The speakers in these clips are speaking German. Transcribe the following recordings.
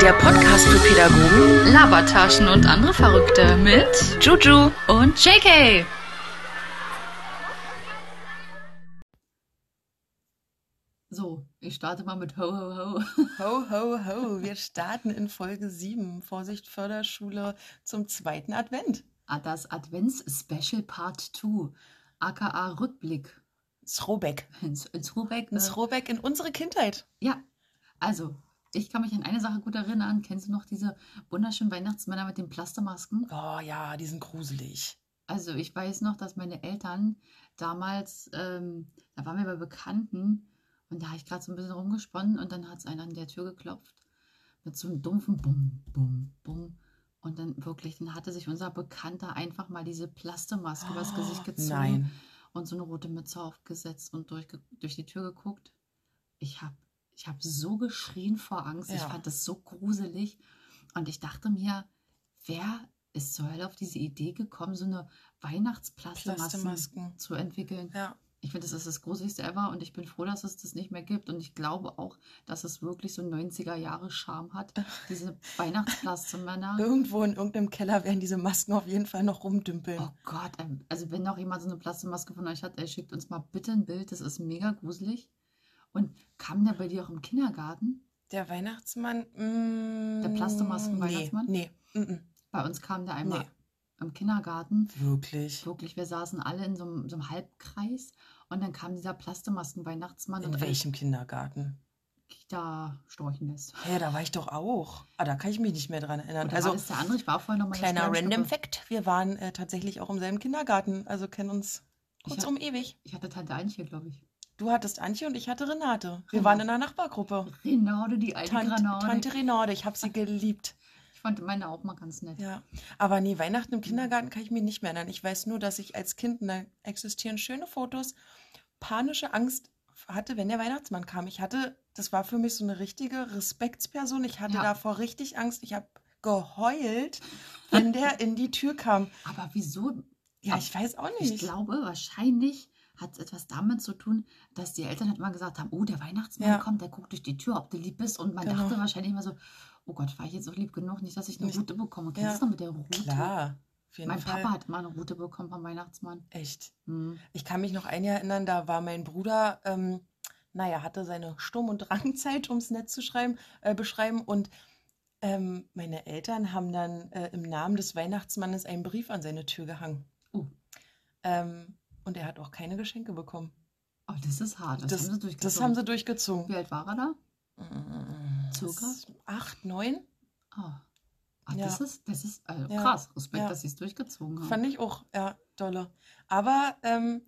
Der Podcast für Pädagogen, Labertaschen und andere Verrückte mit Juju. und JK. Starte mal mit Ho, ho, ho. Ho, ho, ho. Wir starten in Folge 7. Vorsicht, Förderschule zum zweiten Advent. Ah, Das Advents-Special Part 2, aka Rückblick Throwback. Ein Äh, Throwback in unsere Kindheit. ja, also, ich kann mich an eine Sache gut erinnern. Kennst du noch diese wunderschönen Weihnachtsmänner mit den Plastermasken? Oh ja, die sind gruselig. Also ich weiß noch, dass meine Eltern damals, ähm, da waren wir bei Bekannten und da habe ich gerade so ein bisschen rumgesponnen und dann hat es einer an der Tür geklopft mit so einem dumpfen Bum, Bum, Bum. Und dann wirklich, dann hatte sich unser Bekannter einfach mal diese Plastermaske übers Gesicht gezogen Oh, Nein. und so eine rote Mütze aufgesetzt und durch, durch die Tür geguckt. Ich habe ich hab so geschrien vor Angst. Ich Ja. fand das so gruselig. Und ich dachte mir, wer ist zur Hölle auf diese Idee gekommen, so eine Weihnachtsplastermaske Plastermasken. zu entwickeln? Ja. Ich finde, das ist das Gruseligste ever und ich bin froh, dass es das nicht mehr gibt. Und ich glaube auch, dass es wirklich so 90er-Jahre-Charme hat, diese Weihnachtsplastermänner. Irgendwo in irgendeinem Keller werden diese Masken auf jeden Fall noch rumdümpeln. Oh Gott, ähm, also wenn noch jemand so eine Plastermaske von euch hat, ey, schickt uns mal bitte ein Bild, das ist mega gruselig. Und kam der bei dir auch im Kindergarten? Der Weihnachtsmann. Mm, Der Plastermasken-Weihnachtsmann? Nee. nee. Mm -mm. Bei uns kam der einmal Nee. Im Kindergarten. Wirklich. Wirklich, wir saßen alle in so einem, so einem Halbkreis und dann kam dieser Plastermasken-Weihnachtsmann In und welchem Kindergarten? Kita Storchennest. Hä, da war ich doch auch. Ah, da kann ich mich nicht mehr dran erinnern. Oder also, war das der andere? Ich war vorhin noch mal kleiner Random Fact: Wir waren äh, tatsächlich auch im selben Kindergarten. Also kennen uns Ich kurzum ewig. Ich hatte Tante Antje, glaube ich. Du hattest Antje und ich hatte Renate. Wir Renate. waren in einer Nachbargruppe. Renate, die alte Tante, Granate. Tante Renate, ich habe sie geliebt. Ich fand meine auch mal ganz nett. Ja, aber nee, Weihnachten im Kindergarten kann ich mich nicht mehr erinnern. Ich weiß nur, dass ich als Kind, da existieren schöne Fotos, panische Angst hatte, wenn der Weihnachtsmann kam. Ich hatte, das war für mich so eine richtige Respektsperson. Ich hatte Ja. davor richtig Angst. Ich habe geheult, wenn der in die Tür kam. Aber wieso? Ja, ich weiß auch Ich nicht. glaube, wahrscheinlich hat es etwas damit zu tun, dass die Eltern halt mal gesagt haben, oh, der Weihnachtsmann Ja. kommt, der guckt durch die Tür, ob du lieb bist. Und man Genau. dachte wahrscheinlich immer so, oh Gott, war ich jetzt auch lieb genug, nicht, dass ich eine Nicht- Route bekomme. Kennst Ja. du noch mit der Route? Klar, Mein Fall. Papa hat mal eine Route bekommen vom Weihnachtsmann. Echt. Hm. Ich kann mich noch ein Jahr erinnern, da war mein Bruder, ähm, naja, hatte seine Sturm- und Drangzeit, um es nett zu schreiben, äh, beschreiben. Und ähm, meine Eltern haben dann äh, im Namen des Weihnachtsmannes einen Brief an seine Tür gehangen. Oh. Ähm, und er hat auch keine Geschenke bekommen. Oh, das ist hart. Das, Das, haben sie durchgezogen. das haben sie durchgezogen. Wie alt war er da? Mm, Circa? Acht, neun? Ah, Ja. das ist, das ist also Ja. krass. Respekt, Ja. dass sie es durchgezogen haben. Fand ich auch, ja, dolle. Aber ähm,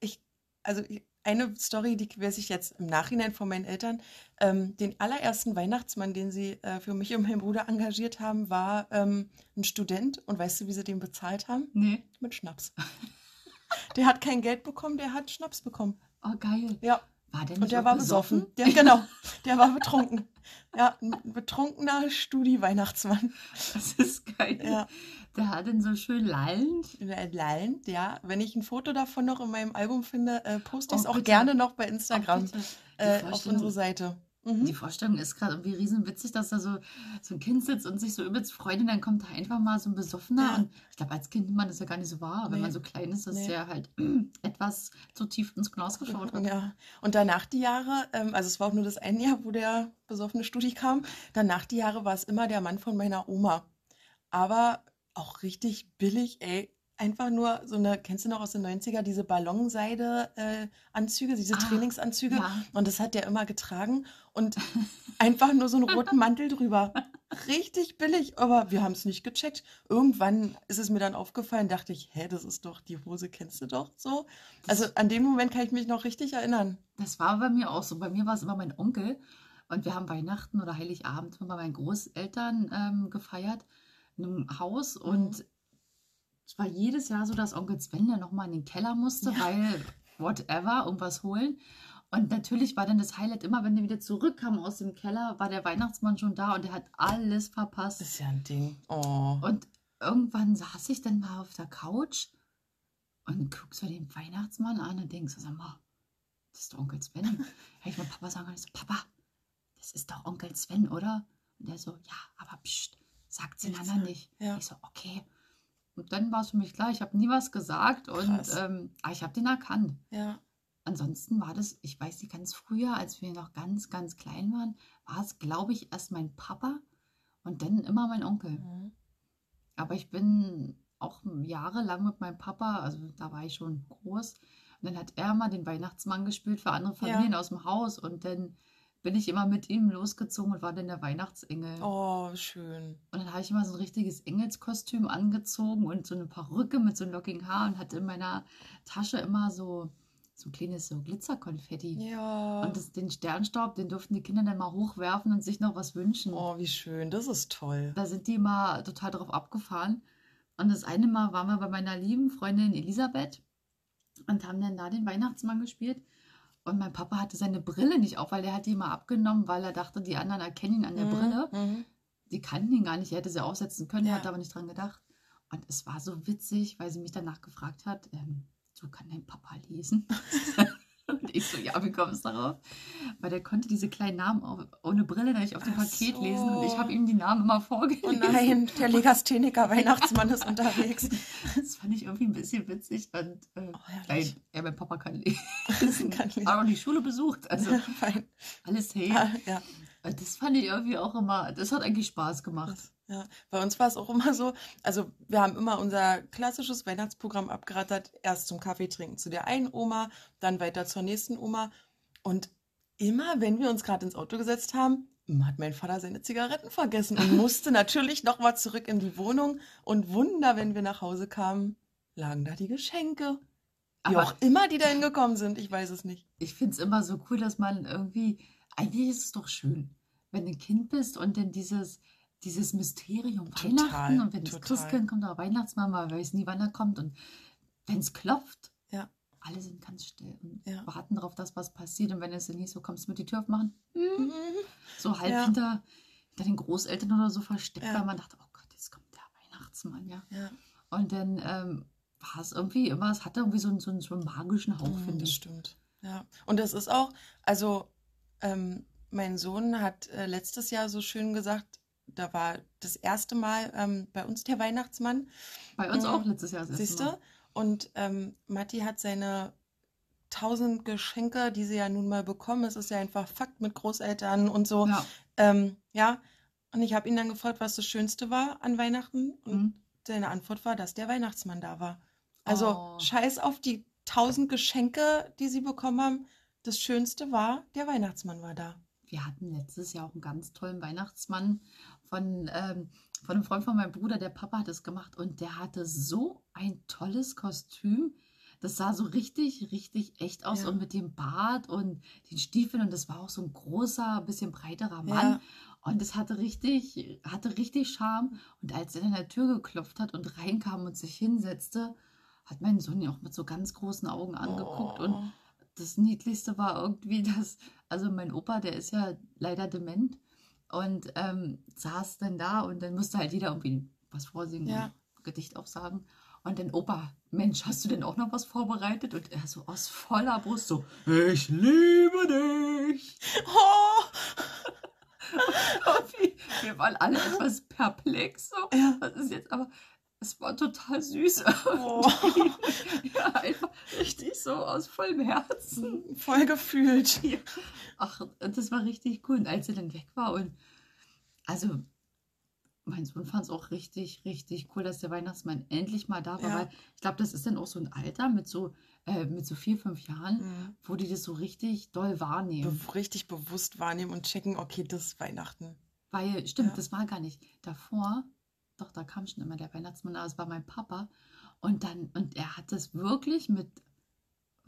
ich, also eine Story, die weiß ich jetzt im Nachhinein von meinen Eltern. Ähm, den allerersten Weihnachtsmann, den sie äh, für mich und meinen Bruder engagiert haben, war ähm, ein Student. Und weißt du, wie sie den bezahlt haben? nee. Mit Schnaps. Der hat kein Geld bekommen, der hat Schnaps bekommen. Oh, geil. Ja, War der und nicht der auch war besoffen. Der, genau, der war betrunken. Ja, ein betrunkener Studi-Weihnachtsmann. Das ist geil. Ja. Der hat den so schön lallend. Lallen, ja. Wenn ich ein Foto davon noch in meinem Album finde, äh, poste ich es Oh, auch gerne noch bei Oh, Instagram. Die äh, auf unsere Seite. Mhm. Die Vorstellung ist gerade irgendwie riesen witzig, dass da so, so ein Kind sitzt und sich so übelst freut und dann kommt da einfach mal so ein Besoffener. Ja. Und ich glaube, als Kind nimmt man das ja gar nicht so wahr, wenn Nee. man so klein ist, dass Nee. der halt etwas zu tief ins Glas geschaut hat. Ja, und danach die Jahre, ähm, also es war auch nur das eine Jahr, wo der besoffene Studi kam. Danach die Jahre war es immer der Mann von meiner Oma. Aber auch richtig billig, ey. Einfach nur so eine, kennst du noch aus den 90er, diese Ballonseide-Anzüge, diese Ah, Trainingsanzüge? ja. Und das hat der immer getragen und einfach nur so einen roten Mantel drüber. Richtig billig, aber wir haben es nicht gecheckt. Irgendwann ist es mir dann aufgefallen, dachte ich, hä, das ist doch, die Hose kennst du doch so. Also an dem Moment kann ich mich noch richtig erinnern. Das war bei mir auch so. Bei mir war es immer mein Onkel. Und wir haben Weihnachten oder Heiligabend bei meinen Großeltern ähm, gefeiert in einem Haus. Mhm. Es war jedes Jahr so, dass Onkel Sven dann nochmal in den Keller musste, Ja. weil whatever, irgendwas holen. Und natürlich war dann das Highlight immer, wenn wir wieder zurückkamen aus dem Keller, war der Weihnachtsmann schon da und der hat alles verpasst. Ist ja ein Ding. Oh. Und irgendwann saß ich dann mal auf der Couch und guck so den Weihnachtsmann an und denk so, sag mal, das ist doch Onkel Sven. Hätte ich meinem Papa sagen können, ich so, Papa, das ist doch Onkel Sven, oder? Und der so, ja, aber pst, Nicht anderen sagen. nicht. Ja. Ich so, okay. Und dann war es für mich klar, ich habe nie was gesagt und Krass. ähm, aber ich habe den erkannt. Ja. Ansonsten war das, ich weiß nicht, ganz früher, als wir noch ganz, ganz klein waren, war es, glaube ich, erst mein Papa und dann immer mein Onkel. Mhm. Aber ich bin auch jahrelang mit meinem Papa, also da war ich schon groß. Und dann hat er mal den Weihnachtsmann gespielt für andere Ja. Familien aus dem Haus. Und dann bin ich immer mit ihm losgezogen und war dann der Weihnachtsengel. Oh, schön. Und dann habe ich immer so ein richtiges Engelskostüm angezogen und so eine Perücke mit so lockigen Haar und hatte in meiner Tasche immer so, so ein kleines so Glitzerkonfetti. Ja. Und das, den Sternstaub, den durften die Kinder dann mal hochwerfen und sich noch was wünschen. oh, wie schön. Das ist toll. Da sind die mal total drauf abgefahren. Und das eine Mal waren wir bei meiner lieben Freundin Elisabeth und haben dann da den Weihnachtsmann gespielt. Und mein Papa hatte seine Brille nicht auf, weil der hat die mal abgenommen, weil er dachte, die anderen erkennen ihn an der Mhm, Brille. mhm. Die kannten ihn gar nicht, er hätte sie aufsetzen können, Ja. hat aber nicht dran gedacht. Und es war so witzig, weil sie mich danach gefragt hat, ähm, so kann dein Papa lesen? und ich so, ja, wie kommst du darauf? Weil der konnte diese kleinen Namen auch ohne Brille nicht auf dem Ach Paket so. lesen und ich habe ihm die Namen immer Oh vorgelesen. nein, der Legastheniker Weihnachtsmann ist unterwegs. Das fand ich irgendwie ein bisschen witzig und äh, Oh, nein, ja, mein Papa kann lesen. Kann lesen. Aber auch die Schule besucht, also Fein. alles hey. Ja, ja. Das fand ich irgendwie auch immer, das hat eigentlich Spaß gemacht. Ja, bei uns war es auch immer so, also wir haben immer unser klassisches Weihnachtsprogramm abgerattert, erst zum Kaffee trinken zu der einen Oma, dann weiter zur nächsten Oma und immer, wenn wir uns gerade ins Auto gesetzt haben, hat mein Vater seine Zigaretten vergessen und musste natürlich noch mal zurück in die Wohnung und Wunder, wenn wir nach Hause kamen, lagen da die Geschenke. Wie Aber- auch immer die da hingekommen sind, ich weiß es nicht. Ich finde es immer so cool, dass man irgendwie, eigentlich ist es doch schön, wenn du ein Kind bist und dann dieses, dieses Mysterium Total, Weihnachten und wenn das. Christkind kommt oder Weihnachtsmann, man weiß nie, wann er kommt und wenn es klopft, Ja. alle sind ganz still und Ja. warten darauf, dass was passiert und wenn es nicht so kommst, du mit die Tür aufmachen, hm, Mhm. so halb Ja. hinter, hinter den Großeltern oder so versteckt, weil man dachte, oh Gott, jetzt kommt der Weihnachtsmann, ja. Ja, Und dann ähm, war es irgendwie immer, es hatte irgendwie so einen, so einen, so einen magischen Hauch, Mm, finde das ich. stimmt. Ja. Und das ist auch, also ähm, mein Sohn hat äh, letztes Jahr so schön gesagt, da war das erste Mal ähm, bei uns der Weihnachtsmann, Bei uns Mhm. auch letztes Jahr. siehst du? Und ähm, Matti hat seine tausend Geschenke, die sie ja nun mal bekommen. Es ist ja einfach Fakt mit Großeltern und so. Ja. Ähm, ja. Und ich habe ihn dann gefragt, was das Schönste war an Weihnachten. Und Mhm. seine Antwort war, dass der Weihnachtsmann da war. Also Oh. scheiß auf die tausend Geschenke, die sie bekommen haben. Das Schönste war, der Weihnachtsmann war da. Wir hatten letztes Jahr auch einen ganz tollen Weihnachtsmann von, ähm, von einem Freund von meinem Bruder. Der Papa hat es gemacht und der hatte so ein tolles Kostüm. Das sah so richtig, richtig echt aus Ja. und mit dem Bart und den Stiefeln und das war auch so ein großer, bisschen breiterer Mann. Ja. Und es hatte richtig, hatte richtig Charme. Und als er an der Tür geklopft hat und reinkam und sich hinsetzte, hat mein Sohn ihn auch mit so ganz großen Augen angeguckt. Und Oh. Das Niedlichste war irgendwie, dass, also mein Opa, der ist ja leider dement und ähm, saß dann da und dann musste halt jeder irgendwie was vorsingen, Ja. Gedicht auch sagen. Und dann, Opa, Mensch, hast du denn auch noch was vorbereitet? Und er so aus voller Brust so, ich liebe dich. Oh. Wir waren alle etwas perplex. So. Ja. Was ist jetzt aber, es war total süß. Oh. So aus vollem Herzen. Voll gefühlt. Ja. Ach, das war richtig cool. Und als er dann weg war und also mein Sohn fand es auch richtig, richtig cool, dass der Weihnachtsmann endlich mal da war, Ja. weil ich glaube, das ist dann auch so ein Alter mit so, äh, mit so vier, fünf Jahren, Mhm. wo die das so richtig doll wahrnehmen. Be richtig bewusst wahrnehmen und checken, okay, das ist Weihnachten. Weil, stimmt, Ja. das war gar nicht. Davor, doch, da kam schon immer der Weihnachtsmann, aber es war mein Papa. Und dann, und er hat das wirklich mit,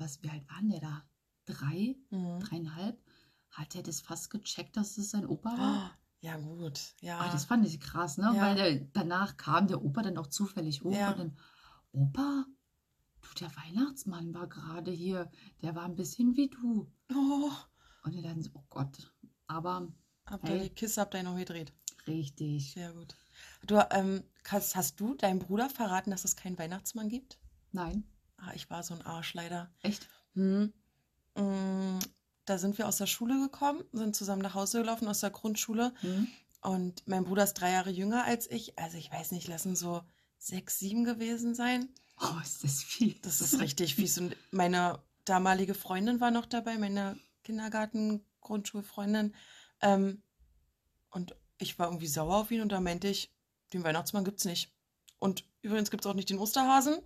was, wie alt waren der da? Drei, Mhm. dreieinhalb? Hat er das fast gecheckt, dass es sein Opa war? Ja, gut. Ja. Ah, das fand ich krass, ne? Ja. Weil der, danach kam der Opa dann auch zufällig hoch Ja. und dann, Opa, du, der Weihnachtsmann war gerade hier, der war ein bisschen wie du. Oh, Und er dann so, oh Gott, aber habt Hey. ihr die Kiste habt ihr noch gedreht. richtig. Sehr gut. Du, ähm, hast, hast du deinem Bruder verraten, dass es keinen Weihnachtsmann gibt? Nein, Ah, ich war so ein Arsch leider. echt? Hm. Mm, Da sind wir aus der Schule gekommen, sind zusammen nach Hause gelaufen aus der Grundschule. Hm? Und mein Bruder ist drei Jahre jünger als ich. Also ich weiß nicht, lassen so sechs, sieben gewesen sein. Oh, ist das viel. Das ist richtig fies. Und meine damalige Freundin war noch dabei, meine Kindergarten-Grundschulfreundin. Ähm, und ich war irgendwie sauer auf ihn und da meinte ich, den Weihnachtsmann gibt's nicht. Und übrigens gibt's auch nicht den Osterhasen.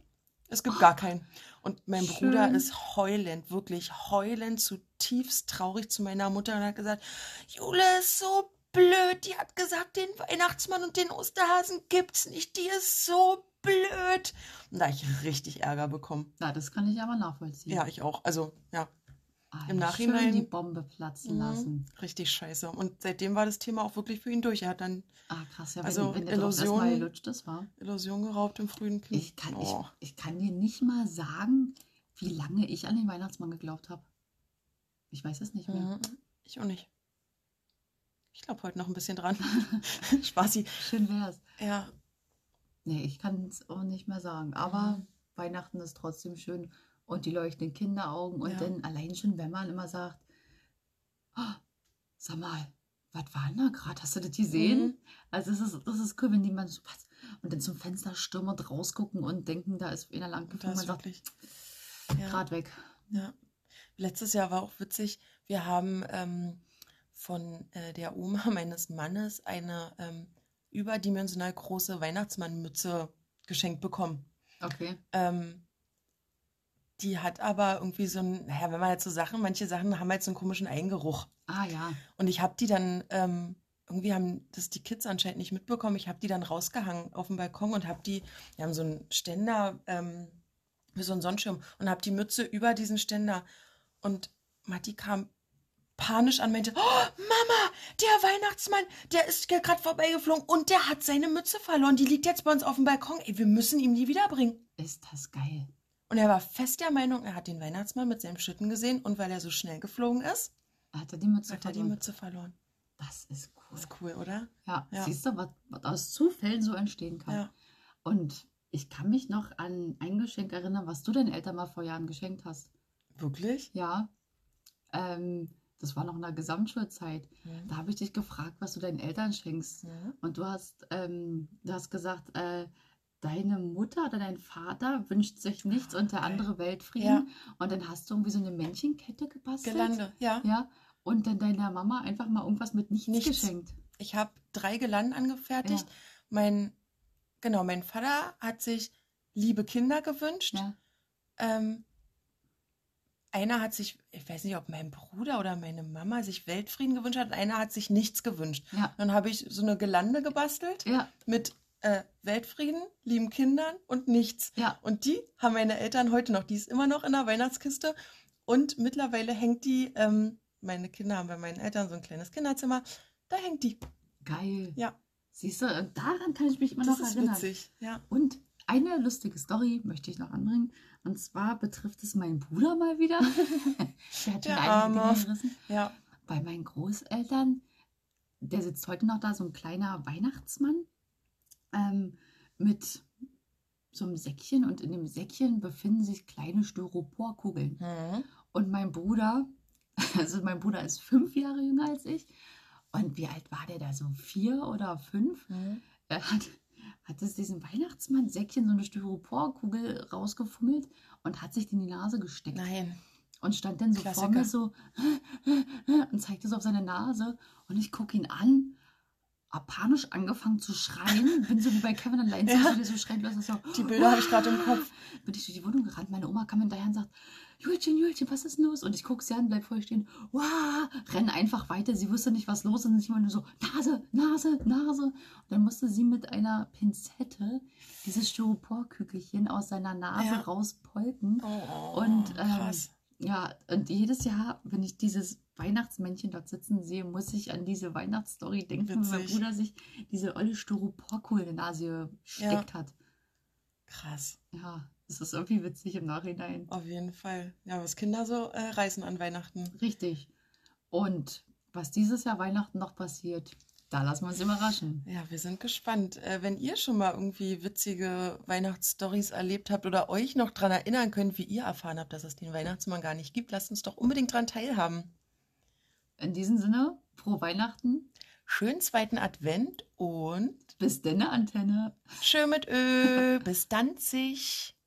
Es gibt gar keinen. Und mein Schön. Bruder ist heulend, wirklich heulend, zutiefst traurig zu meiner Mutter und hat gesagt, Jule ist so blöd. Die hat gesagt, den Weihnachtsmann und den Osterhasen gibt's nicht. Die ist so blöd. Und da hab ich richtig Ärger bekommen. Ja, das kann ich aber nachvollziehen. Ja, ich auch. Also, ja, Ah, im Nachhinein- die Bombe platzen Mhm. lassen. richtig scheiße. Und seitdem war das Thema auch wirklich für ihn durch. Er hat dann Ah, krass, ja, wenn, Also, wenn Illusion- gelutscht ist, war. Illusion geraubt im frühen Kind. Ich kann, Oh. ich, ich kann dir nicht mal sagen, wie lange ich an den Weihnachtsmann geglaubt habe. Ich weiß es nicht mehr. Mhm. Ich auch nicht. Ich glaube heute noch ein bisschen dran. Spaßi. Schön wär's. Ja. Nee, ich kann es auch nicht mehr sagen. Aber Mhm. Weihnachten ist trotzdem schön. Und die leuchtenden Kinderaugen. Und Ja. dann allein schon, wenn man immer sagt, "Ah, sag mal, was war denn da gerade? Hast du das gesehen? Mhm. Also das ist, das ist cool, wenn die man so was und dann zum Fenster stürmend rausgucken und denken, da ist einer lang das Man ist sagt, wirklich. Ja. weg. Ja. Letztes Jahr war auch witzig. Wir haben ähm, von äh, der Oma meines Mannes eine ähm, überdimensional große Weihnachtsmannmütze geschenkt bekommen. Okay. Ähm, die hat aber irgendwie so ein, naja, wenn man halt so Sachen, manche Sachen haben halt so einen komischen Eingeruch. Ah ja. Und ich habe die dann, ähm, irgendwie haben das die Kids anscheinend nicht mitbekommen. Ich habe die dann rausgehangen auf dem Balkon und habe die, wir haben so einen Ständer, ähm, wie so einen Sonnenschirm und habe die Mütze über diesen Ständer. Und Matti kam panisch an, meinte, oh, Mama, der Weihnachtsmann, der ist gerade vorbeigeflogen und der hat seine Mütze verloren. Die liegt jetzt bei uns auf dem Balkon. Ey, wir müssen ihm die wiederbringen. Ist das geil. Und er war fest der Meinung, er hat den Weihnachtsmann mit seinem Schlitten gesehen und weil er so schnell geflogen ist, Hat er die Mütze hat er die verloren? Mütze verloren. Das ist cool. Ist cool, oder? Ja, Ja. siehst du, was, was aus Zufällen so entstehen kann. Ja. Und ich kann mich noch an ein Geschenk erinnern, was du deinen Eltern mal vor Jahren geschenkt hast. Wirklich? Ja. Ähm, das war noch in der Gesamtschulzeit. Mhm. Da habe ich dich gefragt, was du deinen Eltern schenkst. Und du hast, ähm, du hast gesagt, äh, deine Mutter oder dein Vater wünscht sich nichts geil. andere Weltfrieden. Ja. Und dann hast du irgendwie so eine Männchenkette gebastelt. Gelande, ja. Ja. Und dann deiner Mama einfach mal irgendwas mit nichts, Nichts. geschenkt. Ich habe drei Gelanden angefertigt. Ja. Mein, genau, mein Vater hat sich liebe Kinder gewünscht. Ja. Ähm, einer hat sich, ich weiß nicht, ob mein Bruder oder meine Mama sich Weltfrieden gewünscht hat. Einer hat sich nichts gewünscht. Ja. Dann habe ich so eine Gelande gebastelt Ja. mit äh, Weltfrieden, lieben Kindern und nichts. Ja. Und die haben meine Eltern heute noch. Die ist immer noch in der Weihnachtskiste. Und mittlerweile hängt die, ähm, meine Kinder haben bei meinen Eltern so ein kleines Kinderzimmer. Da hängt die. Geil. Ja, Siehst du, daran kann ich mich immer das noch ist erinnern. witzig. Ja. Und eine lustige Story möchte ich noch anbringen. Und zwar betrifft es meinen Bruder mal wieder. der hat mir einige. Dinge gerissen. Ja. Bei meinen Großeltern, der sitzt heute noch da, so ein kleiner Weihnachtsmann ähm, mit so einem Säckchen. Und in dem Säckchen befinden sich kleine Styroporkugeln. Mhm. Und mein Bruder, also mein Bruder ist fünf Jahre jünger als ich. Und wie alt war der da? So vier oder fünf? Mhm. Er hat, hat es diesem Weihnachtsmann-Säckchen so eine Styroporkugel rausgefummelt und hat sich die in die Nase gesteckt. Nein. Und stand dann so vor Klassiker. mir so und zeigte so auf seine Nase. Und ich gucke ihn an, panisch angefangen zu schreien. Bin so wie bei Kevin allein, Ja. der so schreit, los, so, Die Bilder habe ich gerade im Kopf. bin ich durch die Wohnung gerannt. Meine Oma kam hinterher und sagt, Julchen, Julchen, was ist los? Und ich gucke sie an, bleib voll stehen. Wow, renn einfach weiter. Sie wusste nicht, was los ist. Und ich war nur so, Nase, Nase, Nase. Und dann musste sie mit einer Pinzette dieses Styroporkügelchen aus seiner Nase Ja. rauspolken. Oh, Und ähm, ja, und jedes Jahr, wenn ich dieses Weihnachtsmännchen dort sitzen sehe, muss ich an diese Weihnachtsstory denken, wo mein Witzig. Bruder sich diese olle Styroporkugel in die Nase gesteckt hat. Krass. Ja, es ist irgendwie witzig im Nachhinein. Auf jeden Fall. Ja, was Kinder so äh, reißen an Weihnachten. Richtig. Und was dieses Jahr Weihnachten noch passiert, da lassen wir uns überraschen. Ja, wir sind gespannt. Äh, wenn ihr schon mal irgendwie witzige Weihnachtsstories erlebt habt oder euch noch dran erinnern könnt, wie ihr erfahren habt, dass es den Weihnachtsmann gar nicht gibt, lasst uns doch unbedingt dran teilhaben. In diesem Sinne, frohe Weihnachten. Schönen zweiten Advent und Bis denne, Antenne. schön mit Ö. Bis Danzig.